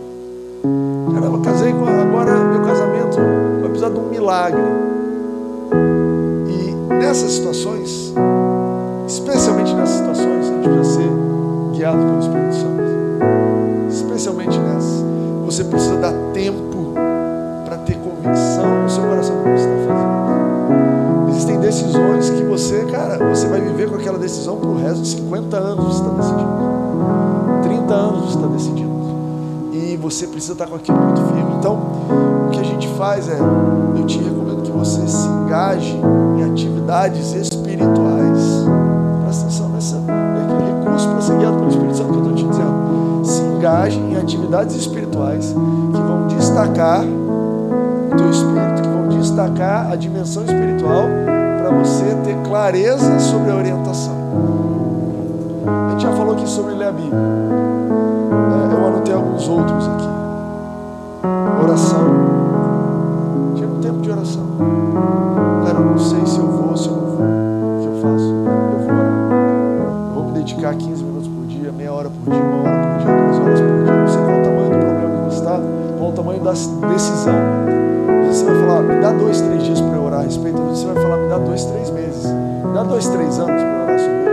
Caramba, casei com agora meu casamento vai precisar de um milagre. E nessas situações, especialmente nessas situações, a gente precisa ser guiado pelo Espírito Santo. Especialmente nessas. Você precisa dar tempo para ter convicção no seu coração do que você está fazendo. Existem decisões que você, cara, você vai viver com aquela decisão pro resto de 50 anos você está decidindo. 30 anos você está decidindo. E você precisa estar com aquilo muito firme. Então, o que a gente faz é, eu te recomendo que você se engaje em atividades espirituais. Presta atenção nessa, recurso para ser guiado pelo Espírito Santo que eu estou te dizendo. Se engaje em atividades espirituais que vão destacar o teu espírito, que vão destacar a dimensão espiritual para você ter clareza sobre a orientação. A gente já falou aqui sobre ler a Bíblia. É, anotei alguns outros aqui. Oração. Tira um tempo de oração. Cara, eu não sei se eu vou, se eu não vou. O que eu faço? Eu vou orar. Eu vou me dedicar 15 minutos por dia, meia hora por dia, uma hora por dia, duas horas por dia. Não sei qual o tamanho do problema que você está, qual o tamanho da decisão. Você vai falar, me dá dois, três dias para eu orar a respeito. Você vai falar, me dá dois, três meses. Me dá dois, três anos para orar sobre isso.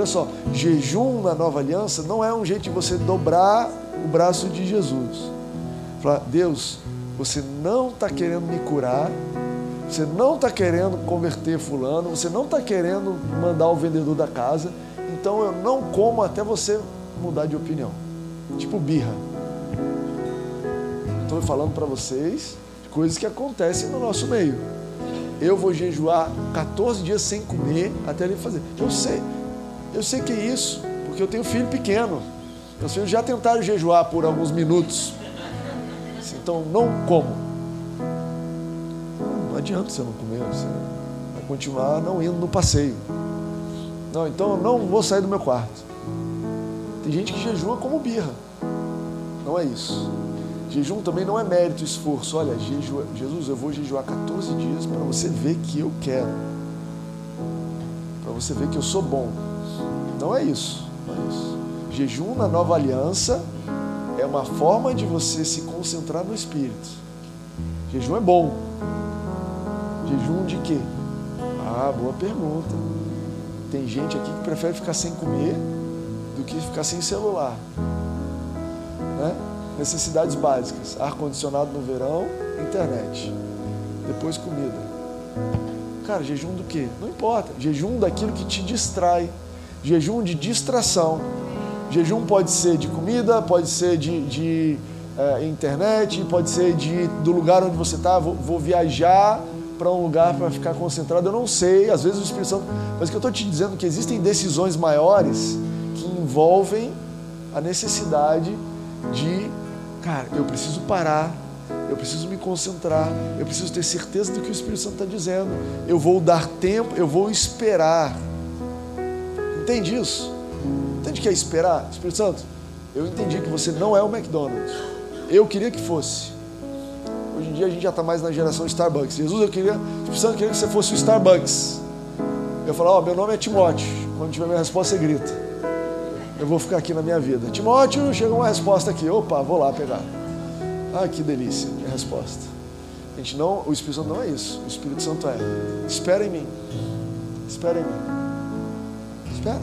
Olha só, jejum na nova aliança não é um jeito de você dobrar o braço de Jesus. Falar, Deus, você não está querendo me curar, você não está querendo converter fulano, você não está querendo mandar o vendedor da casa, então eu não como até você mudar de opinião. Tipo birra. Estou falando para vocês coisas que acontecem no nosso meio. Eu vou jejuar 14 dias sem comer até ele fazer. Eu sei, eu sei que é isso, porque eu tenho filho pequeno. Meus filhos já tentaram jejuar por alguns minutos. Então não como. Não adianta você não comer, você vai continuar não indo no passeio. Não, então eu não vou sair do meu quarto. Tem gente que jejua como birra. Não é isso. Jejum também não é mérito, esforço. Olha, jejua, Jesus, eu vou jejuar 14 dias para você ver que eu quero. Para você ver que eu sou bom. Não é isso. Não é isso. Jejum na nova aliança é uma forma de você se concentrar no Espírito. Jejum é bom. Jejum de quê? Ah, boa pergunta. Tem gente aqui que prefere ficar sem comer do que ficar sem celular. Né? Necessidades básicas: ar-condicionado no verão, internet. Depois comida. Cara, jejum do quê? Não importa. Jejum daquilo que te distrai. Jejum de distração. Jejum pode ser de comida, pode ser de, de é, internet, pode ser de, do lugar onde você está. Vou, vou viajar para um lugar para ficar concentrado. Eu não sei, às vezes o Espírito Santo. Mas o que eu estou te dizendo é que existem decisões maiores que envolvem a necessidade de, cara, eu preciso parar, eu preciso me concentrar, eu preciso ter certeza do que o Espírito Santo está dizendo. Eu vou dar tempo, eu vou esperar. Entende isso? Entende o que é esperar? Espírito Santo, eu entendi que você não é o McDonald's. Eu queria que fosse. Hoje em dia a gente já está mais na geração Starbucks. Jesus, eu queria, Espírito Santo, eu queria que você fosse o Starbucks. Eu falo, ó, oh, meu nome é Timóteo. Quando tiver minha resposta, você grita. Eu vou ficar aqui na minha vida. Timóteo, chegou uma resposta aqui. Opa, vou lá pegar. Ah, que delícia, minha resposta. Gente, não, o Espírito Santo não é isso. O Espírito Santo é, espera em mim. Espera em mim. Espera.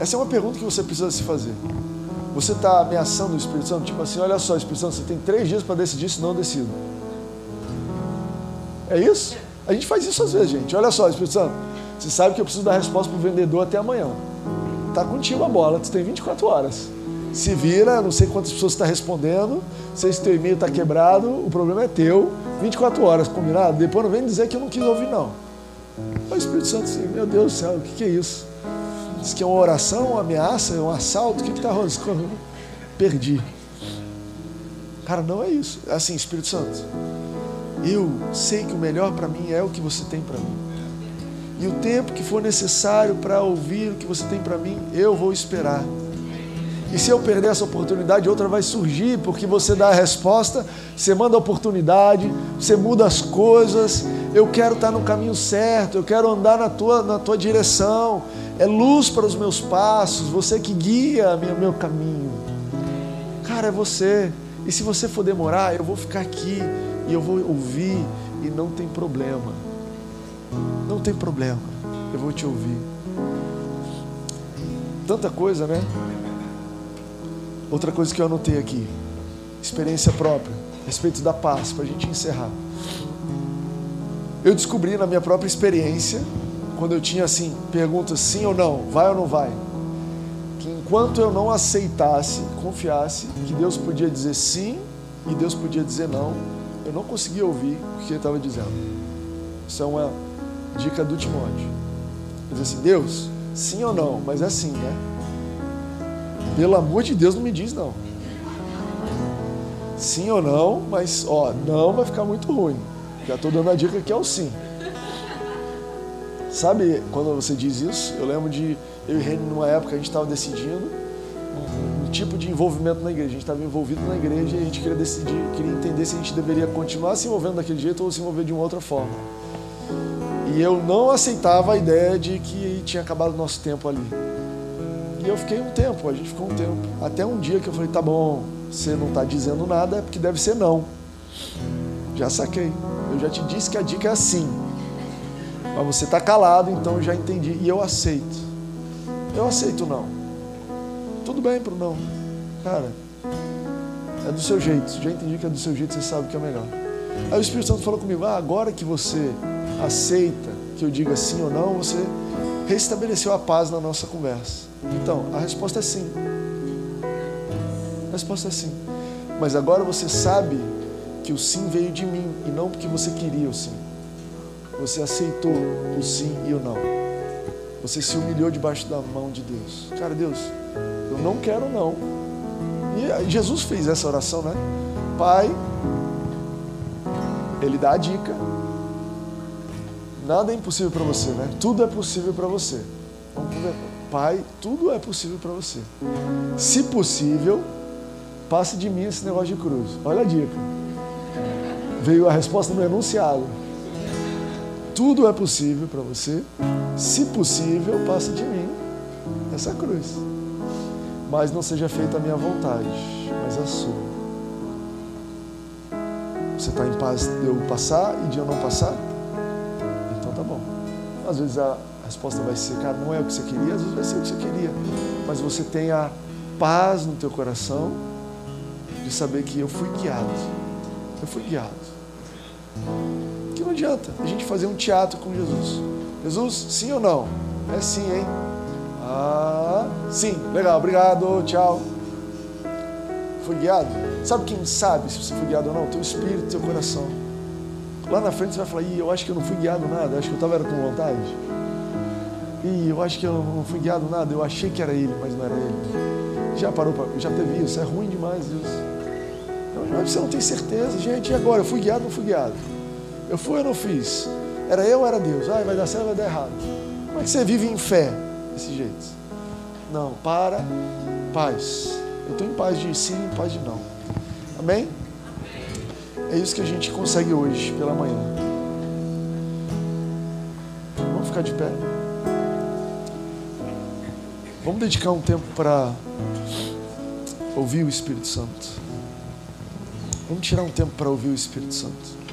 Essa é uma pergunta que você precisa se fazer. Você está ameaçando o Espírito Santo? Tipo assim, olha só, Espírito Santo, você tem três dias para decidir se não decido. É isso? A gente faz isso às vezes, gente. Olha só, Espírito Santo, você sabe que eu preciso dar resposta para o vendedor até amanhã. Tá contigo a bola, tu tem 24 horas. Se vira, não sei quantas pessoas está respondendo, não sei se teu e-mail está quebrado, o problema é teu. 24 horas, combinado? Depois não vem dizer que eu não quis ouvir, não. O Espírito Santo assim, meu Deus do céu, o que, é isso? Diz que é uma oração, uma ameaça, um assalto. O que está rolando? Perdi. Cara, não é isso. É assim, Espírito Santo. Eu sei que o melhor para mim é o que você tem para mim. E o tempo que for necessário para ouvir o que você tem para mim, eu vou esperar. E se eu perder essa oportunidade, outra vai surgir, porque você dá a resposta, você manda a oportunidade, você muda as coisas. Eu quero estar no caminho certo, eu quero andar na tua, na tua direção é luz para os meus passos, você que guia meu, meu caminho. Cara, é você. E se você for demorar, eu vou ficar aqui e eu vou ouvir e não tem problema. Não tem problema. Eu vou te ouvir. Tanta coisa, né? Outra coisa que eu anotei aqui. Experiência própria. Respeito da paz, para a gente encerrar. Eu descobri na minha própria experiência quando eu tinha assim, perguntas sim ou não, vai ou não vai, que enquanto eu não aceitasse, confiasse que Deus podia dizer sim e Deus podia dizer não, eu não conseguia ouvir o que ele estava dizendo. Isso é uma dica do Timóteo. Ele diz assim, Deus, sim ou não, mas é sim, né? Pelo amor de Deus, não me diz não. Sim ou não, mas ó, não vai ficar muito ruim. Já estou dando a dica que é o sim. Sabe quando você diz isso? Eu lembro de eu e Reni, numa época, a gente estava decidindo um, um, tipo de envolvimento na igreja. A gente estava envolvido na igreja e a gente queria decidir, queria entender se a gente deveria continuar se envolvendo daquele jeito ou se envolver de uma outra forma. E eu não aceitava a ideia de que tinha acabado o nosso tempo ali. E eu fiquei um tempo, a gente ficou um tempo. Até um dia que eu falei, tá bom, você não está dizendo nada, é porque deve ser não. Já saquei. Eu já te disse que a dica é assim. Mas você está calado, então eu já entendi. E eu aceito. Eu aceito não. Tudo bem pro não. Cara, é do seu jeito. Já entendi que é do seu jeito, você sabe que é melhor. Aí o Espírito Santo falou comigo: ah, agora que você aceita que eu diga sim ou não, você restabeleceu a paz na nossa conversa. Então, a resposta é sim. A resposta é sim. Mas agora você sabe que o sim veio de mim e não porque você queria o sim. Você aceitou o sim e o não. Você se humilhou debaixo da mão de Deus. Cara, Deus, eu não quero não. E Jesus fez essa oração, né? Pai, ele dá a dica. Nada é impossível para você, né? Tudo é possível para você. Pai, tudo é possível para você. Se possível, passe de mim esse negócio de cruz. Olha a dica. Veio a resposta no enunciado. Tudo é possível para você. Se possível, passa de mim essa cruz. Mas não seja feita a minha vontade, mas a sua. Você está em paz de eu passar e de eu não passar? Então tá bom. Às vezes a resposta vai ser, cara, não é o que você queria, às vezes vai ser o que você queria. Mas você tem a paz no teu coração de saber que eu fui guiado. Eu fui guiado não adianta a gente fazer um teatro com Jesus. Jesus, sim ou não? É sim, hein? Ah, sim, legal, obrigado, tchau. Foi guiado? Sabe quem sabe se você foi guiado ou não? Teu espírito, teu coração. Lá na frente você vai falar, Ih, eu acho que eu não fui guiado nada, acho que eu estava com vontade. Ih, eu acho que eu não fui guiado nada, eu achei que era ele, mas não era ele. Já parou para. Já teve isso, é ruim demais isso. Você não tem certeza, gente, e agora? Eu fui guiado ou não fui guiado? Eu fui ou não fiz? Era eu ou era Deus? Ah, vai dar certo ou vai dar errado? Como é que você vive em fé desse jeito? Não, para, paz. Eu estou em paz de sim, em paz de não. Amém? É isso que a gente consegue hoje, pela manhã. ficar de pé? Vamos dedicar um tempo para ouvir o Espírito Santo. Vamos tirar um tempo para ouvir o Espírito Santo.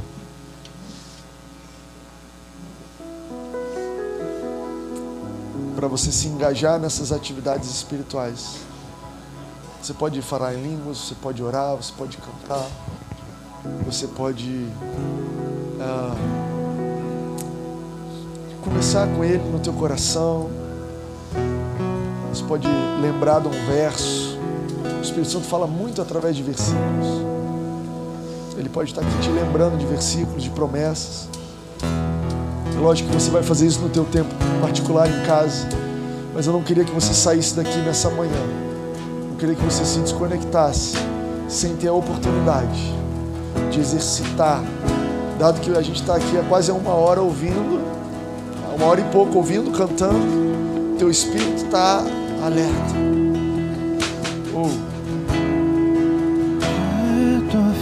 Para você se engajar nessas atividades espirituais. Você pode falar em línguas, você pode orar, você pode cantar, você pode ah, começar com Ele no teu coração. Você pode lembrar de um verso. O Espírito Santo fala muito através de versículos. Ele pode estar aqui te lembrando de versículos, de promessas. É lógico que você vai fazer isso no teu tempo particular em casa, mas eu não queria que você saísse daqui nessa manhã queria que você se desconectasse sem ter a oportunidade de exercitar, dado que a gente está aqui há quase uma hora ouvindo, uma hora e pouco ouvindo, cantando, teu espírito está alerta. Oh. assim que eu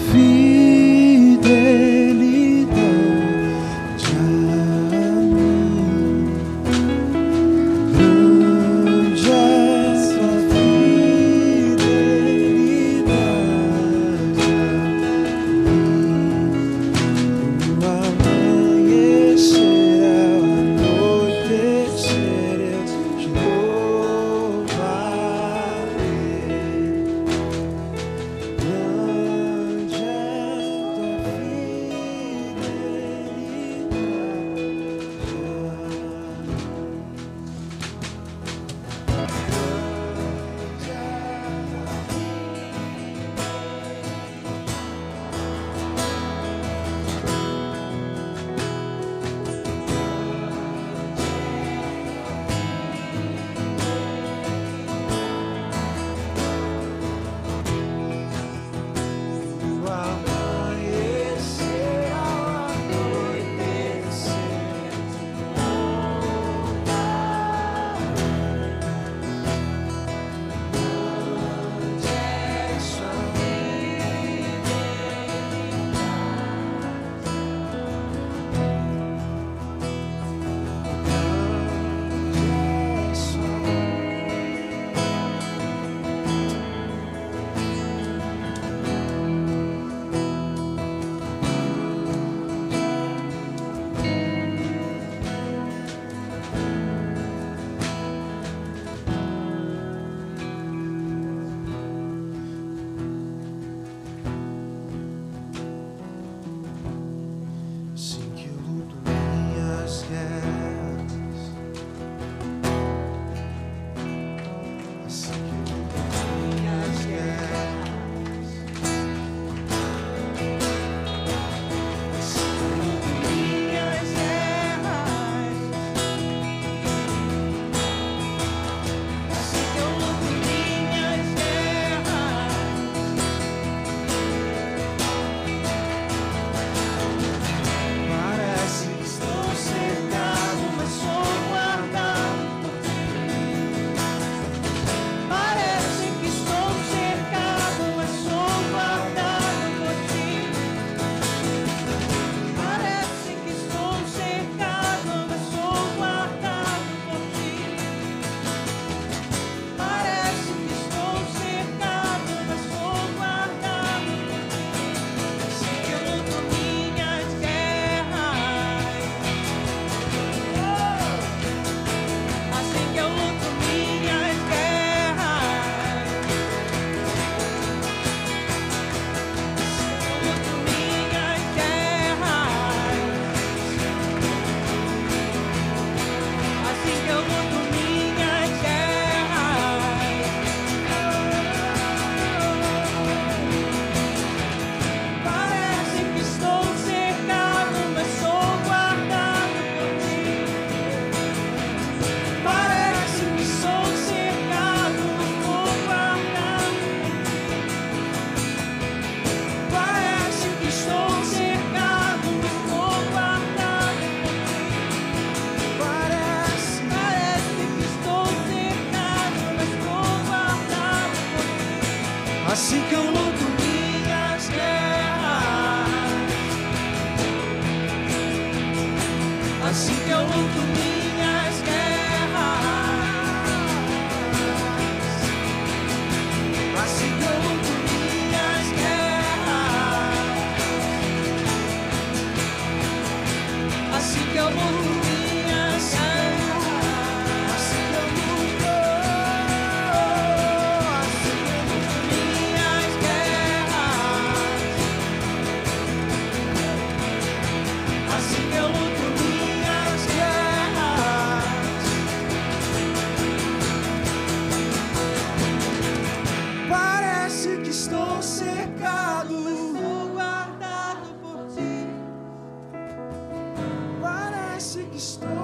essa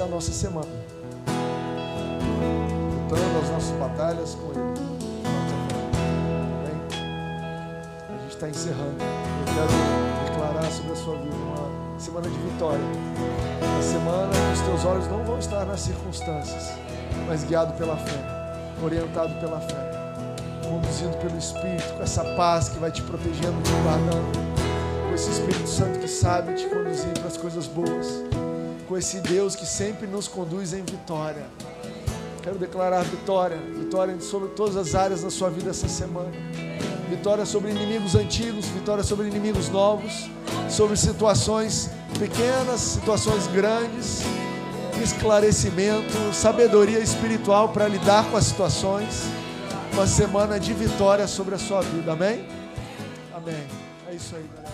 é a nossa semana. Lutando as nossas batalhas com Ele. Amém? A gente está encerrando. Eu quero declarar sobre a sua vida uma semana de vitória. Uma semana que os teus olhos não vão estar nas circunstâncias, mas guiado pela fé, orientado pela fé, conduzido pelo Espírito, com essa paz que vai te protegendo, te guardando, com esse Espírito Santo que sabe te conduzir para as coisas boas com esse Deus que sempre nos conduz em vitória. Quero declarar vitória, vitória sobre todas as áreas da sua vida essa semana. Vitória sobre inimigos antigos, vitória sobre inimigos novos, sobre situações pequenas, situações grandes, esclarecimento, sabedoria espiritual para lidar com as situações. Uma semana de vitória sobre a sua vida. Amém? Amém. É isso aí, galera.